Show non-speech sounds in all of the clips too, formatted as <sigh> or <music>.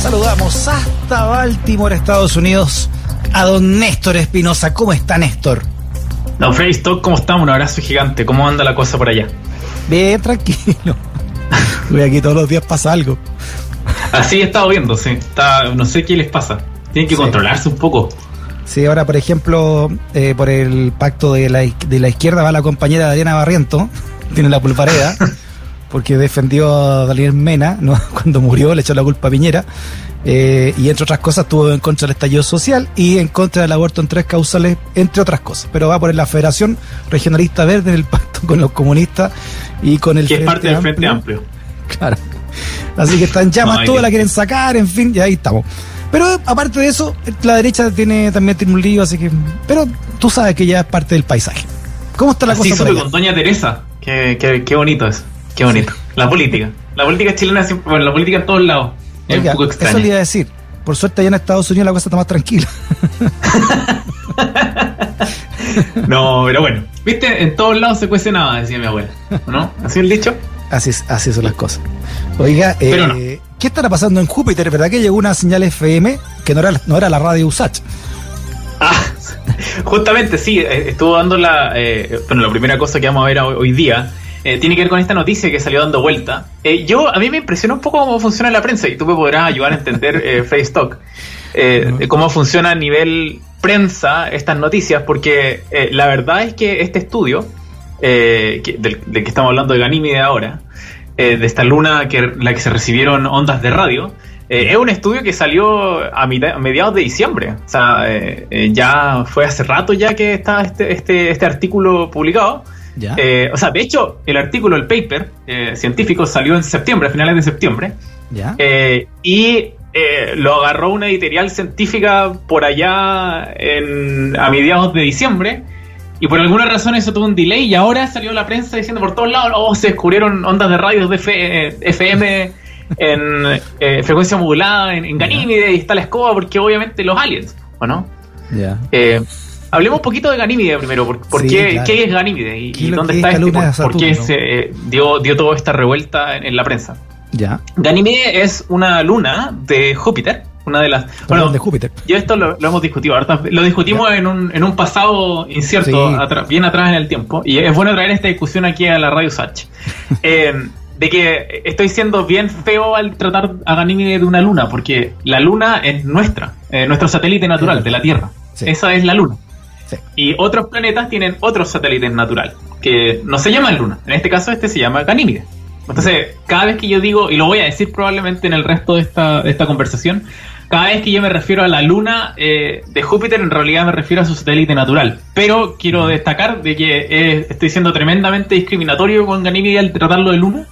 Saludamos hasta Baltimore, Estados Unidos, a don Néstor Espinosa. ¿Cómo está Néstor? Don Freddy Stock, ¿cómo estamos? Un abrazo gigante. ¿Cómo anda la cosa por allá? Bien, tranquilo. <laughs> Voy aquí todos los días pasa algo. Así he estado viendo, sí. Está, no sé qué les pasa. Tienen que Sí. controlarse un poco. Sí, ahora, por ejemplo, eh, por el pacto de la, de la izquierda va la compañera Adriana Barriento, tiene la pulpareda, <laughs> porque defendió a Daniel Mena, <laughs> ¿no? cuando murió le echó la culpa a Piñera, eh, y entre otras cosas estuvo en contra del estallido social y en contra del aborto en tres causales, entre otras cosas. Pero va por la Federación Regionalista Verde en el pacto con los comunistas y con el Que es parte del Frente Amplio. <laughs> Claro. Así que están llamas, No, todos que- la quieren sacar, en fin, y ahí estamos. Pero aparte de eso, la derecha tiene también tiene un lío, así que. Pero tú sabes que ya es parte del paisaje. ¿Cómo está la Así cosa con Doña Teresa. Qué, qué, qué bonito es. Qué bonito. La política. La política chilena siempre. Bueno, la política en todos lados. Es Oiga, un poco eso le extraña. iba a decir. Por suerte allá en Estados Unidos la cosa está más tranquila. <laughs> No, pero bueno. Viste, en todos lados se cuece nada, decía mi abuela. ¿No? ¿Así el dicho? Así, es- así son las cosas. Oiga, eh, no. ¿qué estará pasando en Júpiter? ¿Verdad que llegó una señal FM que no era, no era la radio USACH? Ah, <laughs> justamente sí, eh, estuvo dando la. eh, bueno, la primera cosa que vamos a ver hoy día eh, tiene que ver con esta noticia que salió dando vuelta. Eh, yo, a mí me impresiona un poco cómo funciona la prensa y tú me podrás ayudar a entender, eh, <laughs> Freddy Stock, eh, cómo funciona a nivel prensa estas noticias, porque eh, la verdad es que este estudio, eh, que- del, del que estamos hablando de Ganímide ahora, de esta luna que la que se recibieron ondas de radio, es un estudio que salió a, mitad- a mediados de diciembre. O sea, ya fue hace rato ya que está este, este, este artículo publicado. ¿Ya? Eh, o sea, de hecho, el artículo, el paper eh, científico salió en septiembre, a finales de septiembre. ¿Ya? Eh, y eh, lo agarró una editorial científica por allá en, a mediados de diciembre. Y por alguna razón eso tuvo un delay y ahora salió la prensa diciendo por todos lados, oh, se descubrieron ondas de radios de F- eh, FM <laughs> en frecuencia modulada en, en Ganímide y está la escoba porque obviamente los aliens, ¿o no? ¿Ya? Hablemos un poquito de Ganímide primero, por, por Sí, qué, claro. qué es Ganímide y, ¿Qué y es dónde es está esta este, por, qué se eh, dio, dio toda esta revuelta en- en la prensa. ¿Ya? Ganímide es una luna de Júpiter, una de las... Perdón, de Júpiter. Ya esto lo, lo hemos discutido, lo discutimos en un, en un pasado incierto, Sí. bien atrás en el tiempo, y es bueno traer esta discusión aquí a la Radio Sach. <laughs> Eh, de que estoy siendo bien feo al tratar a Ganímide de una luna, porque la luna es nuestra, eh, nuestro satélite natural de la Tierra. Sí. Esa es la luna. Sí. Y otros planetas tienen otros satélites naturales, que no se llaman luna. En este caso, este se llama Ganímide. Entonces, cada vez que yo digo, y lo voy a decir probablemente en el resto de esta, de esta conversación, cada vez que yo me refiero a la luna eh, de Júpiter, en realidad me refiero a su satélite natural. Pero quiero destacar de que eh, estoy siendo tremendamente discriminatorio con Ganímide al tratarlo de luna,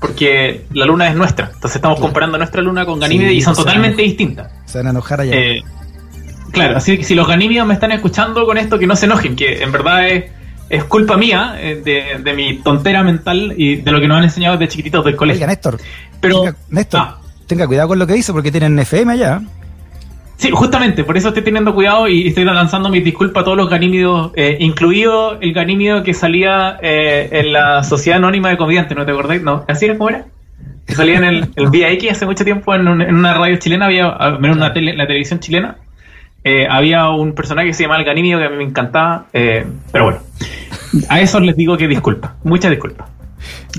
porque la luna es nuestra. Entonces estamos comparando nuestra luna con Ganímide Sí, y son totalmente distintas. Se van a enojar allá. Eh, claro, así que si los ganímidos me están escuchando con esto, que no se enojen, que en verdad es, es culpa mía, eh, de, de mi tontera mental y de lo que nos han enseñado desde chiquititos del Oiga, colegio. Néstor. Pero, tenga, Néstor, ah, tenga cuidado con lo que dice porque tienen FM allá. sí, justamente, por eso estoy teniendo cuidado y estoy lanzando mis disculpas a todos los ganímidos, eh, incluido el ganímido que salía eh, en la Sociedad Anónima de Comediantes, ¿no te acordáis? ¿No? ¿Así era como era? Que salía en el, el VIX hace mucho tiempo en, un- en una radio chilena, había, menos una tele, la televisión chilena, eh, había un personaje que se llamaba el Ganímido que a mí me encantaba, eh, pero bueno, a esos les digo que disculpa, muchas disculpas.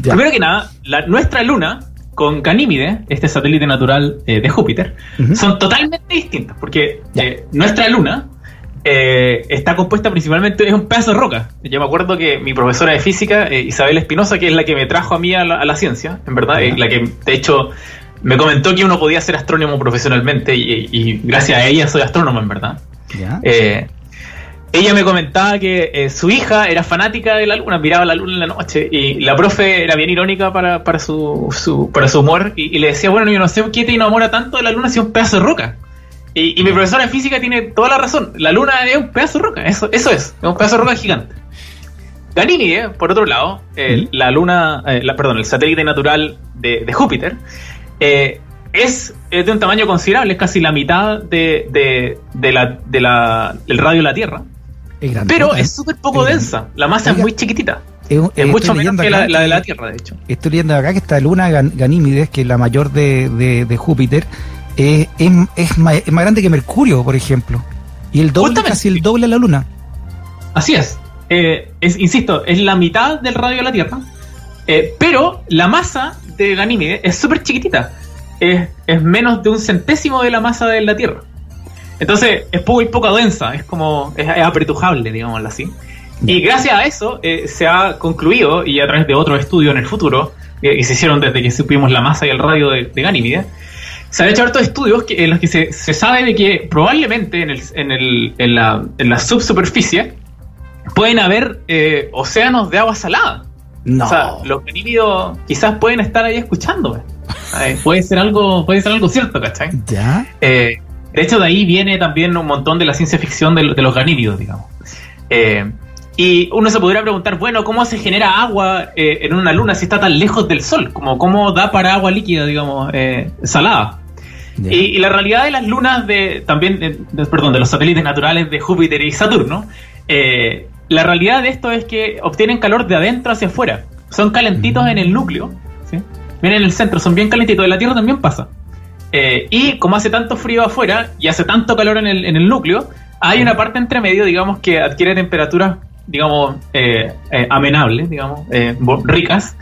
Ya. Primero que nada, la, nuestra luna con Ganímide, este satélite natural eh, de Júpiter, son totalmente distintas, porque eh, nuestra luna eh, está compuesta principalmente, es un pedazo de roca. Yo me acuerdo que mi profesora de física, eh, Isabel Espinosa, que es la que me trajo a mí a la, a la ciencia, en verdad, eh, la que de hecho me comentó que uno podía ser astrónomo profesionalmente y, y gracias a ella soy astrónomo, en verdad. ¿Ya? Eh, ella me comentaba que eh, su hija era fanática de la luna, miraba la luna en la noche y la profe era bien irónica para, para, su, su para su humor y, le decía, bueno, yo no sé qué te enamora tanto de la luna si es un pedazo de roca. Y, mi profesora de física tiene toda la razón, la luna es un pedazo de roca, eso, eso es, es un pedazo de roca gigante. Ganymede, por otro lado, la luna, eh, la, perdón, el satélite natural de, de Júpiter, eh, es, de un tamaño considerable, es casi la mitad de, de, de la, de la, del radio de la Tierra. pero es súper poco densa, la masa es muy chiquitita. Es, mucho menos que la, de la Tierra, de hecho. Estoy leyendo acá que esta luna Ganímedes, que es la mayor de, de, Júpiter, es, es, más, grande que Mercurio, por ejemplo. Y el doble, casi el doble de la luna. Así es. Eh, es. Insisto, es la mitad del radio de la Tierra. Eh, pero la masa de Ganímedes es súper chiquitita es, menos de un centésimo de la masa de la Tierra. Entonces es muy poco densa, es como es, apretujable, digámoslo así. Y gracias a eso eh, se ha concluido, y a través de otro estudio en el futuro, que se hicieron desde que supimos la masa y el radio de, de Ganímide, se han hecho hartos estudios que, en los que se, sabe de que probablemente en, el, en, el, en, la, en la subsuperficie pueden haber eh, océanos de agua salada. O sea, los ganímidos quizás pueden estar ahí escuchando puede ser algo, puede ser algo cierto, ¿cachai? Ya. Eh, de hecho, de ahí viene también un montón de la ciencia ficción de, los ganímidos, digamos. Eh, y uno se podría preguntar, bueno, ¿cómo se genera agua eh, en una luna si está tan lejos del Sol? Como, ¿Cómo da para agua líquida, digamos, salada? Y, la realidad de las lunas de también, perdón, de los satélites naturales de Júpiter y Saturno, la realidad de esto es que obtienen calor de adentro hacia afuera. Son calentitos en el núcleo, ¿sí? vienen en el centro, son bien calentitos. En la Tierra también pasa. Eh, y como hace tanto frío afuera y hace tanto calor en el, en el núcleo, hay una parte entre medio, digamos, que adquiere temperaturas, digamos, eh, eh, amenables, digamos, ricas,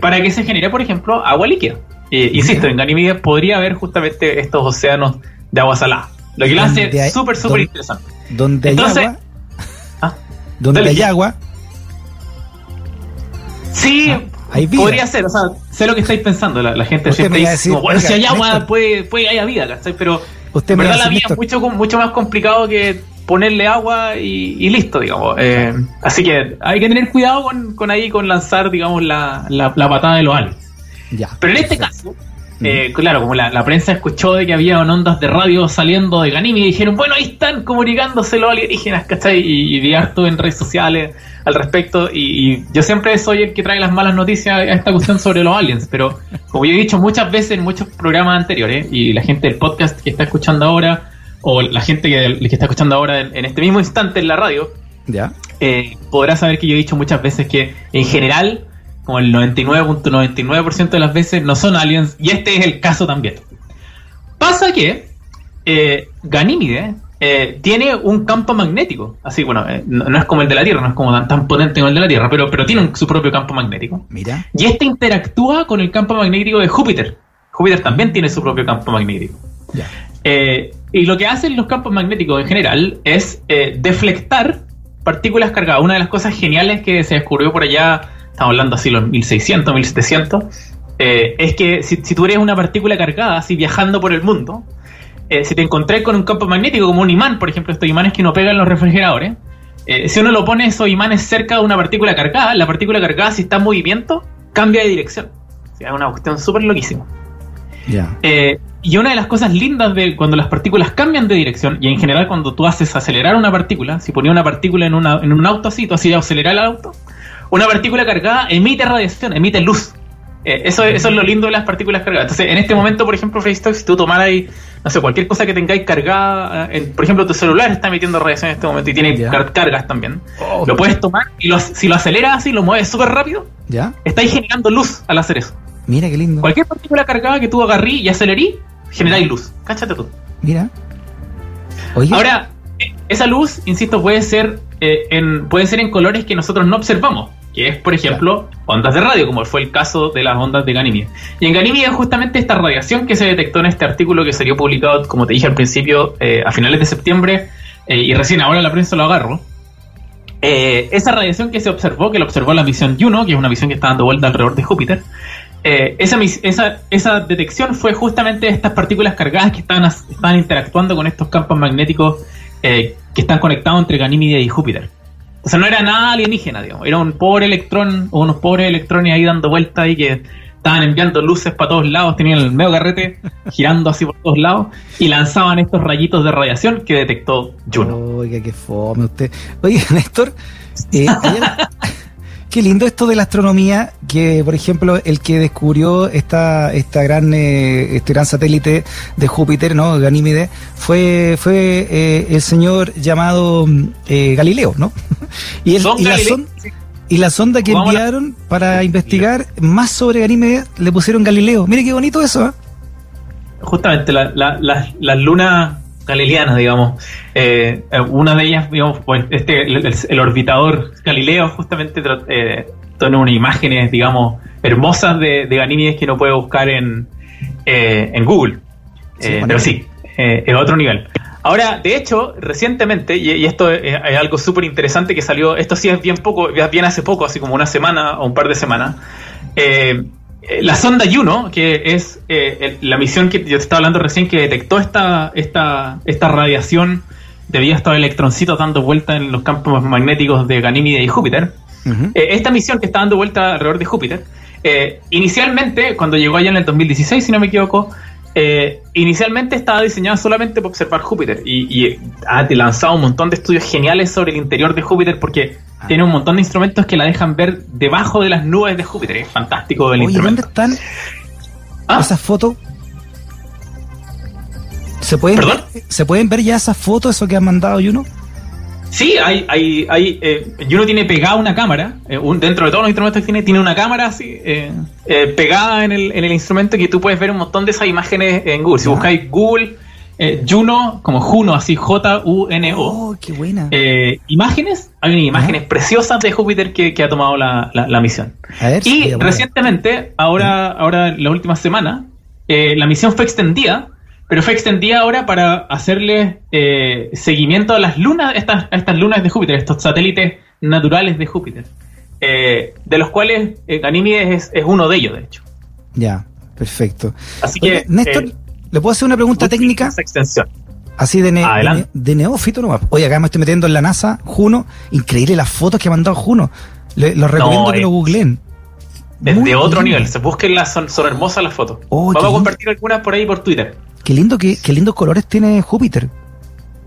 para que se genere, por ejemplo, agua líquida. insisto, en Ganímedes podría haber justamente estos océanos de agua salada. Lo que lo hace súper, súper interesante. Donde hay agua. Donde hay agua. Sí, ah. Podría ser, o sea, sé lo que estáis pensando. La, gente siempre dice, bueno, si hay agua, puede, puede haya vida, ¿cachai? Pero en verdad la vida es mucho, mucho más complicado que ponerle agua y, listo, digamos. Eh, así que hay que tener cuidado con, con ahí, con lanzar, digamos, la, la, patada de los aliens. Ya, Pero en este caso, eh, claro, como la, prensa escuchó de que había ondas de radio saliendo de Ganimi y dijeron, bueno, ahí están comunicándose los alienígenas, ¿cachai? Y, y vi harto en redes sociales al respecto. Y, yo siempre soy el que trae las malas noticias a esta cuestión sobre los aliens, pero como yo he dicho muchas veces en muchos programas anteriores, y la gente del podcast que está escuchando ahora, o la gente que, que está escuchando ahora en, este mismo instante en la radio, ¿Ya? Eh, podrá saber que yo he dicho muchas veces que en general como el 99.99% de las veces, no son aliens, y este es el caso también. Pasa que eh, Ganímide eh, tiene un campo magnético, así, bueno, eh, no, es como el de la Tierra, no es como tan, potente como el de la Tierra, pero, pero tiene su propio campo magnético. Mira. Y este interactúa con el campo magnético de Júpiter. Júpiter también tiene su propio campo magnético. Eh, y lo que hacen los campos magnéticos en general es deflectar partículas cargadas. Una de las cosas geniales que se descubrió por allá estamos hablando así los 1600, 1700, eh, es que si, tú eres una partícula cargada, así viajando por el mundo, eh, si te encontrás con un campo magnético como un imán, por ejemplo, estos imanes que uno pega en los refrigeradores, eh, si uno lo pone esos imanes cerca de una partícula cargada, la partícula cargada, si está en movimiento, cambia de dirección. es una cuestión súper loquísima. y una de las cosas lindas de cuando las partículas cambian de dirección, y en general cuando tú haces acelerar una partícula, si ponía una partícula en, una, en un auto así, tú hacías acelerar el auto, una partícula cargada emite radiación, emite luz. Eh, eso, eso es lo lindo de las partículas cargadas. Entonces, en este momento, por ejemplo, Facebook, si tú tomaras ahí, no sé, cualquier cosa que tengáis cargada, eh, por ejemplo, tu celular está emitiendo radiación en este momento y tiene cargas también. Oh, lo puedes tomar y si lo aceleras así, lo mueves súper rápido, ¿Ya? estáis generando luz al hacer eso. Mira qué lindo. Cualquier partícula cargada que tú agarrí y acelerí, generáis luz. Cáchate tú. Mira. Ahora, eh, esa luz, insisto, puede ser, en, puede ser en colores que nosotros no observamos que es, por ejemplo, ondas de radio, como fue el caso de las ondas de Ganímide. Y en Ganímide justamente esta radiación que se detectó en este artículo que salió publicado, como te dije al principio, eh, a finales de septiembre, eh, y recién ahora la prensa lo agarró. Eh, esa radiación que se observó, que lo observó la misión Juno, que es una misión que está dando vuelta alrededor de Júpiter, esa, esa, esa, detección fue justamente de estas partículas cargadas que estaban, interactuando con estos campos magnéticos eh, que están conectados entre Ganímide y Júpiter. O sea, no era nada alienígena, digamos. Era un pobre electrón o unos pobres electrones ahí dando vueltas y que estaban enviando luces para todos lados, tenían el medio carrete <laughs> girando así por todos lados y lanzaban estos rayitos de radiación que detectó Juno. Oiga, qué fome usted. Oye, <laughs> Néstor, eh, qué lindo esto de la astronomía, que por ejemplo el que descubrió esta, esta gran, eh, este gran satélite de Júpiter, ¿no? Ganímide, fue, fue eh, el señor llamado eh, Galileo, ¿no? <laughs> y, el, y la son, y la sonda que enviaron para investigar más sobre Ganímedes le pusieron Galileo. Mire qué bonito eso, ¿eh? Justamente, la, la, las lunas galileanas, digamos. Eh, una de ellas, digamos, pues este, el, orbitador Galileo justamente eh, tiene unas imágenes, digamos, hermosas de, de Ganímedes que no puede buscar en, eh, en Google. Eh, pero sí, es otro nivel. Ahora, de hecho, recientemente, y, esto es, algo súper interesante que salió, esto sí es bien poco, bien hace poco, así como una semana o un par de semanas, eh, la sonda Juno, que es eh, la misión que yo te estaba hablando recién, que detectó esta, esta, esta radiación debido a estos electroncitos dando vuelta en los campos magnéticos de Ganímide y Júpiter. Eh, esta misión que está dando vuelta alrededor de Júpiter, inicialmente, cuando llegó allá en el 2016, si no me equivoco, eh, inicialmente estaba diseñada solamente para observar Júpiter y, ha lanzado un montón de estudios geniales sobre el interior de Júpiter porque ah. tiene un montón de instrumentos que la dejan ver debajo de las nubes de Júpiter. Es fantástico el Oye, ¿Dónde están ¿Ah? esas fotos? ¿Se pueden, ver, ¿Se pueden ver ya esas fotos, eso que han mandado Juno? Sí, hay, hay, hay eh, uno tiene pegada una cámara, eh, dentro de todos los instrumentos que tiene, tiene una cámara así, eh, eh, pegada en el, en el instrumento que tú puedes ver un montón de esas imágenes en Google. Si buscáis Google Juno, como Juno, así J-U-N-O. Oh, qué buena. imágenes, hay imágenes preciosas de Júpiter que, que ha tomado la, la, misión. y recientemente, ahora, ahora la última semana, la misión fue extendida pero fue extendida ahora para hacerle eh, seguimiento a las lunas, estas, estas lunas de Júpiter, estos satélites naturales de Júpiter, eh, de los cuales eh, Ganímedes es, uno de ellos, de hecho. Ya, perfecto. Así que, Néstor, ¿le puedo hacer una pregunta técnica? extensión. Así de, de, neófito nomás. Oye, acá me estoy metiendo en la NASA, Juno. Increíble las fotos que ha mandado Juno. Le, los recomiendo que lo googleen. Es de otro nivel. Se busquen las, son, son hermosas las fotos. Oh, Vamos a compartir algunas por ahí por Twitter. Qué lindo, qué, qué lindos colores tiene Júpiter.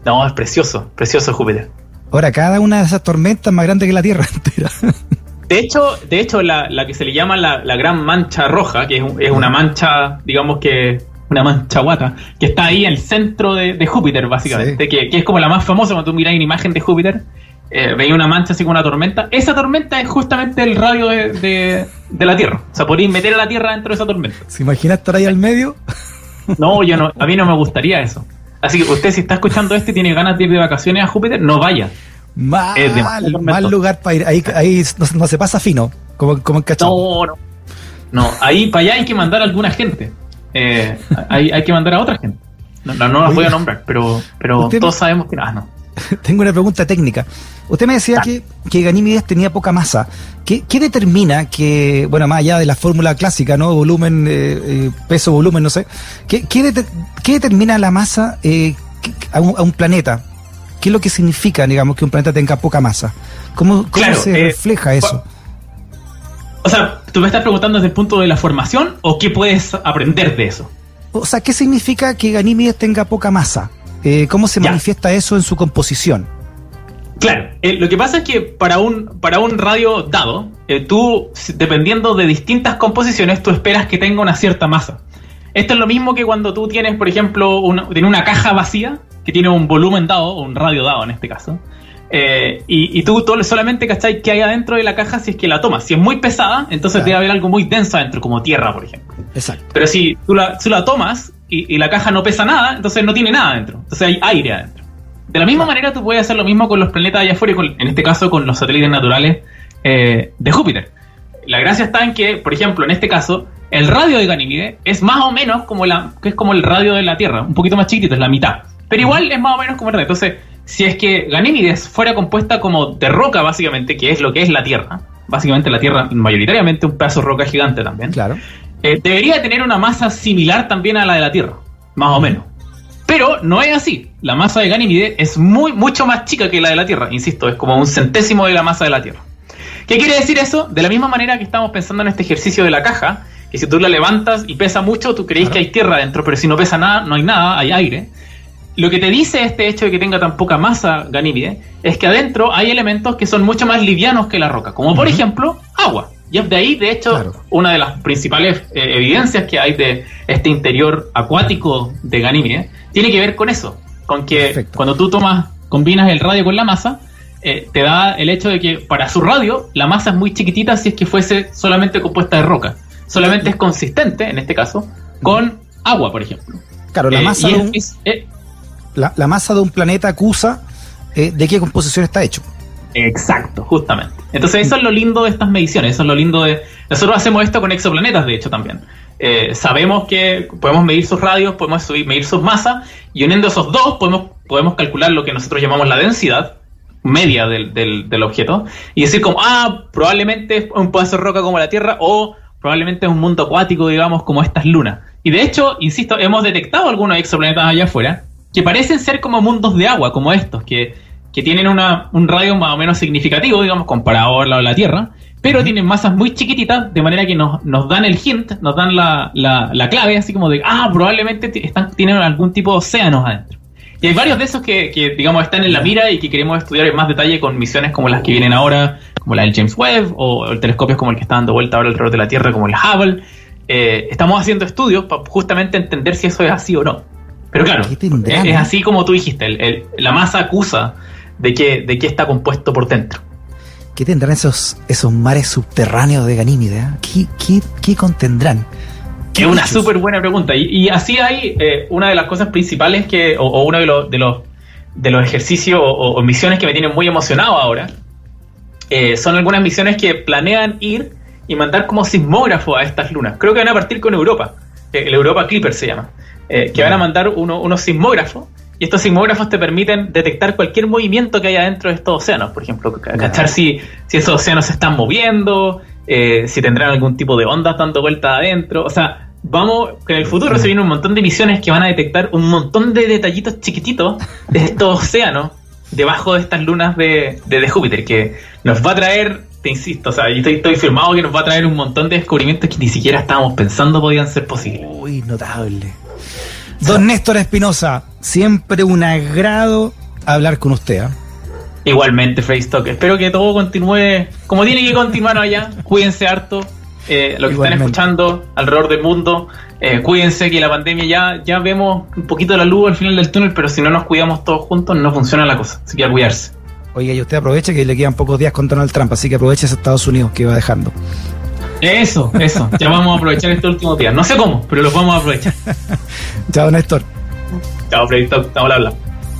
No, es precioso, precioso Júpiter. Ahora, cada una de esas tormentas más grande que la Tierra <laughs> entera. De hecho, de hecho la, que se le llama la, gran mancha roja, que es, una mancha, digamos que una mancha guata, que está ahí en el centro de, Júpiter, básicamente, que, es como la más famosa cuando tú miras una imagen de Júpiter, eh, veis una mancha así como una tormenta. Esa tormenta es justamente el radio de, la Tierra. O sea, podéis meter a la Tierra dentro de esa tormenta. ¿Se imagina estar ahí al medio? No, yo no, a mí no me gustaría eso. Así que usted si está escuchando esto y tiene ganas de ir de vacaciones a Júpiter, no vaya. Mal, mal lugar para ir. Ahí, ahí no, se pasa fino, como, como en No, no. No, ahí para allá hay que mandar a alguna gente. Eh, hay, hay que mandar a otra gente. No, no, las voy a nombrar, pero, pero todos sabemos que nada, no. <laughs> Tengo una pregunta técnica. Usted me decía que, que Ganímedes tenía poca masa. ¿Qué, determina que, bueno, más allá de la fórmula clásica, ¿no? Volumen, eh, eh, peso, volumen, no sé. ¿Qué, qué, determina la masa eh, a, un, planeta? ¿Qué es lo que significa, digamos, que un planeta tenga poca masa? ¿Cómo, cómo se refleja eso? O sea, ¿tú me estás preguntando desde el punto de la formación o qué puedes aprender de eso? O sea, ¿qué significa que Ganímedes tenga poca masa? Eh, ¿Cómo se manifiesta eso en su composición? Claro, eh, lo que pasa es que para un, para un radio dado, eh, tú, dependiendo de distintas composiciones, tú esperas que tenga una cierta masa. Esto es lo mismo que cuando tú tienes, por ejemplo, una, una caja vacía, que tiene un volumen dado, o un radio dado en este caso, y, tú, solamente cacháis que hay adentro de la caja si es que la tomas. Si es muy pesada, entonces debe haber algo muy denso adentro, como tierra, por ejemplo. Exacto. Pero si tú la, tú la tomas y, la caja no pesa nada, entonces no tiene nada adentro. Entonces hay aire adentro. De la misma manera tú puedes hacer lo mismo con los planetas allá afuera y en este caso con los satélites naturales eh, de Júpiter. La gracia está en que, por ejemplo, en este caso, el radio de Ganímide es más o menos como la que es como el radio de la Tierra, un poquito más chiquitito, es la mitad. Pero igual es más o menos como el radio. Entonces, si es que Ganímides fuera compuesta como de roca, básicamente, que es lo que es la Tierra, básicamente la Tierra mayoritariamente un pedazo de roca gigante también. Claro. Eh, debería tener una masa similar también a la de la Tierra, más o menos. Pero no es así. La masa de Ganímide es muy, mucho más chica que la de la Tierra. Insisto, es como un centésimo de la masa de la Tierra. ¿Qué quiere decir eso? De la misma manera que estamos pensando en este ejercicio de la caja, que si tú la levantas y pesa mucho, tú creéis que hay tierra dentro, pero si no pesa nada, no hay nada, hay aire. Lo que te dice este hecho de que tenga tan poca masa Ganímide es que adentro hay elementos que son mucho más livianos que la roca, como por ejemplo agua. Y es de ahí, de hecho, una de las principales eh, evidencias que hay de este interior acuático de Ganímide tiene que ver con eso, con que cuando tú tomas, combinas el radio con la masa, eh, te da el hecho de que para su radio la masa es muy chiquitita si es que fuese solamente compuesta de roca. Solamente es consistente, en este caso, con agua, por ejemplo. Claro, la eh, masa, de un, la, masa de un planeta acusa de qué composición está hecho. Exacto, justamente. Entonces eso es lo lindo de estas mediciones, eso es lo lindo de... Nosotros hacemos esto con exoplanetas, de hecho, también. Eh, sabemos que podemos medir sus radios, podemos medir sus masas, y uniendo esos dos podemos, podemos calcular lo que nosotros llamamos la densidad media del, del, objeto, y decir como, ah, probablemente es un pedazo de roca como la Tierra, o probablemente es un mundo acuático, digamos, como estas lunas. Y de hecho, insisto, hemos detectado algunos exoplanetas allá afuera que parecen ser como mundos de agua, como estos, que que tienen una, un radio más o menos significativo, digamos, comparado al lado de la Tierra, pero tienen masas muy chiquititas, de manera que nos, nos dan el hint, nos dan la, la, clave, así como de, ah, probablemente están, tienen algún tipo de océanos adentro. Y hay varios de esos que, que, digamos, están en la mira y que queremos estudiar en más detalle con misiones como las que vienen ahora, como la del James Webb, o el telescopios como el que está dando vuelta ahora alrededor de la Tierra, como el Hubble. Eh, estamos haciendo estudios para justamente entender si eso es así o no. Pero claro, es, así como tú dijiste, la masa acusa de qué, de qué está compuesto por dentro. ¿Qué tendrán esos, esos mares subterráneos de Ganímide? Eh? ¿Qué, qué, contendrán? Es una súper buena pregunta. Y, así hay eh, una de las cosas principales que, o, uno de los, de los, de los ejercicios o, misiones que me tienen muy emocionado ahora, eh, son algunas misiones que planean ir y mandar como sismógrafo a estas lunas. Creo que van a partir con Europa, el Europa Clipper se llama, que van a mandar unos sismógrafos y estos sismógrafos te permiten detectar cualquier movimiento que haya dentro de estos océanos. Por ejemplo, cachar si, si esos océanos se están moviendo, eh, si tendrán algún tipo de ondas dando vuelta adentro. O sea, vamos, que en el futuro se vienen un montón de misiones que van a detectar un montón de detallitos chiquititos de estos océanos debajo de estas lunas de, de, Júpiter, que nos va a traer, te insisto, o sea, yo estoy, estoy, firmado que nos va a traer un montón de descubrimientos que ni siquiera estábamos pensando podían ser posibles. Uy, notable. Don Néstor Espinosa, siempre un agrado hablar con usted. ¿ah? Igualmente, Facebook. Espero que todo continúe como tiene que continuar allá. Cuídense harto. Eh, lo que están escuchando alrededor del mundo. Eh, cuídense que la pandemia ya, ya vemos un poquito de la luz al final del túnel, pero si no nos cuidamos todos juntos no funciona la cosa. Así que a cuidarse. Oiga, y usted aproveche que le quedan pocos días con Donald Trump, así que aproveche ese Estados Unidos que va dejando. Eso, eso. Ya vamos a aprovechar este último día. No sé cómo, pero los vamos a aprovechar. <laughs> Chao, Néstor. Chao, Freddy. Estamos hablando.